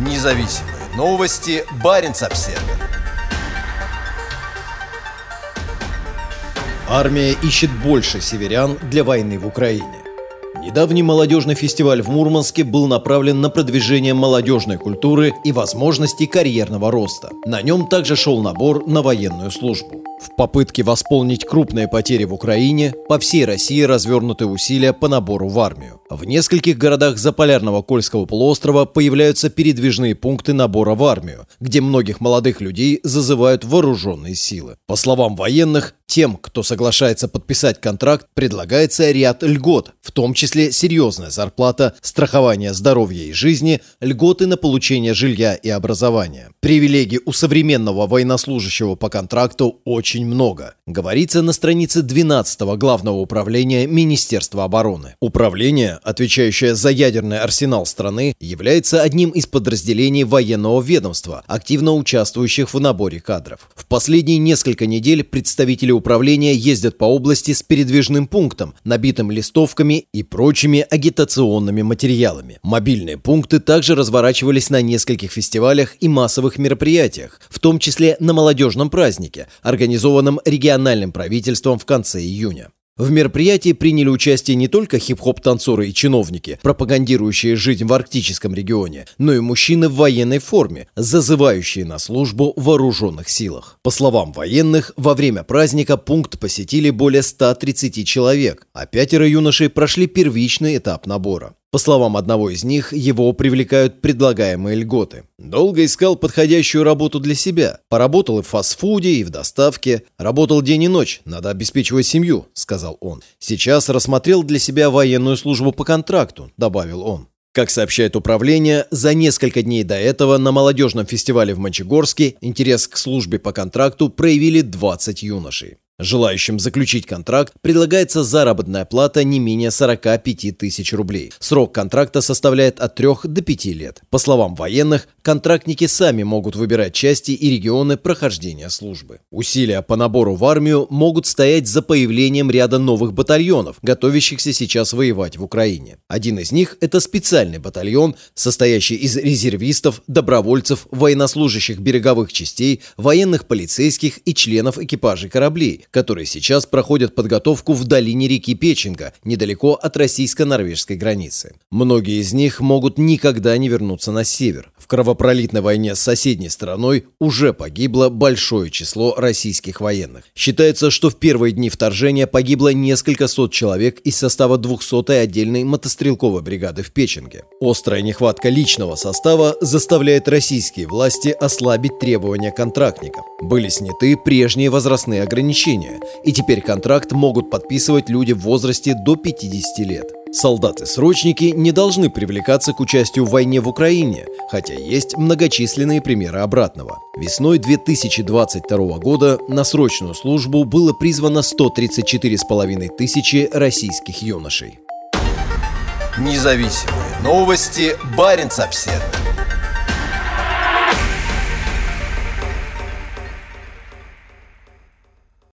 Независимые новости. Барин обсерва Армия ищет больше северян для войны в Украине. Недавний молодежный фестиваль в Мурманске был направлен на продвижение молодежной культуры и возможностей карьерного роста. На нем также шел набор на военную службу. В попытке восполнить крупные потери в Украине по всей России развернуты усилия по набору в армию. В нескольких городах заполярного Кольского полуострова появляются передвижные пункты набора в армию, где многих молодых людей зазывают вооруженные силы. По словам военных, тем, кто соглашается подписать контракт, предлагается ряд льгот, в том числе серьезная зарплата, страхование здоровья и жизни, льготы на получение жилья и образования. Привилегий у современного военнослужащего по контракту очень много. Говорится на странице 12 Главного управления Министерства обороны. Управление, отвечающее за ядерный арсенал страны, является одним из подразделений военного ведомства, активно участвующих в наборе кадров. В последние несколько недель представители управления ездят по области с передвижным пунктом, набитым листовками и прочими агитационными материалами. Мобильные пункты также разворачивались на нескольких фестивалях и массовых мероприятиях, в том числе на молодежном празднике, организованном региональным правительством в конце июня. В мероприятии приняли участие не только хип-хоп-танцоры и чиновники, пропагандирующие жизнь в арктическом регионе, но и мужчины в военной форме, зазывающие на службу в вооруженных силах. По словам военных, во время праздника пункт посетили более 130 человек, а пятеро юношей прошли первичный этап набора. По словам одного из них, его привлекают предлагаемые льготы. Долго искал подходящую работу для себя. Поработал и в фастфуде, и в доставке. Работал день и ночь, надо обеспечивать семью, сказал он. Сейчас рассмотрел для себя военную службу по контракту, добавил он. Как сообщает управление, за несколько дней до этого на молодежном фестивале в Мончегорске интерес к службе по контракту проявили 20 юношей. Желающим заключить контракт предлагается заработная плата не менее 45 тысяч рублей. Срок контракта составляет от 3 до 5 лет. По словам военных, контрактники сами могут выбирать части и регионы прохождения службы. Усилия по набору в армию могут стоять за появлением ряда новых батальонов, готовящихся сейчас воевать в Украине. Один из них – это специальный батальон, состоящий из резервистов, добровольцев, военнослужащих береговых частей, военных полицейских и членов экипажей кораблей, которые сейчас проходят подготовку в долине реки Печенга, недалеко от российско-норвежской границы. Многие из них могут никогда не вернуться на север. В кровопролитной войне с соседней страной уже погибло большое число российских военных. Считается, что в первые дни вторжения погибло несколько сот человек из состава 200-й отдельной мотострелковой бригады в Печенге. Острая нехватка личного состава заставляет российские власти ослабить требования контрактникам. Были сняты прежние возрастные ограничения, обучения, и теперь контракт могут подписывать люди в возрасте до 50 лет. Солдаты-срочники не должны привлекаться к участию в войне в Украине, хотя есть многочисленные примеры обратного. Весной 2022 года на срочную службу было призвано 134,5 тысячи российских юношей. Независимые новости. Барин обседный.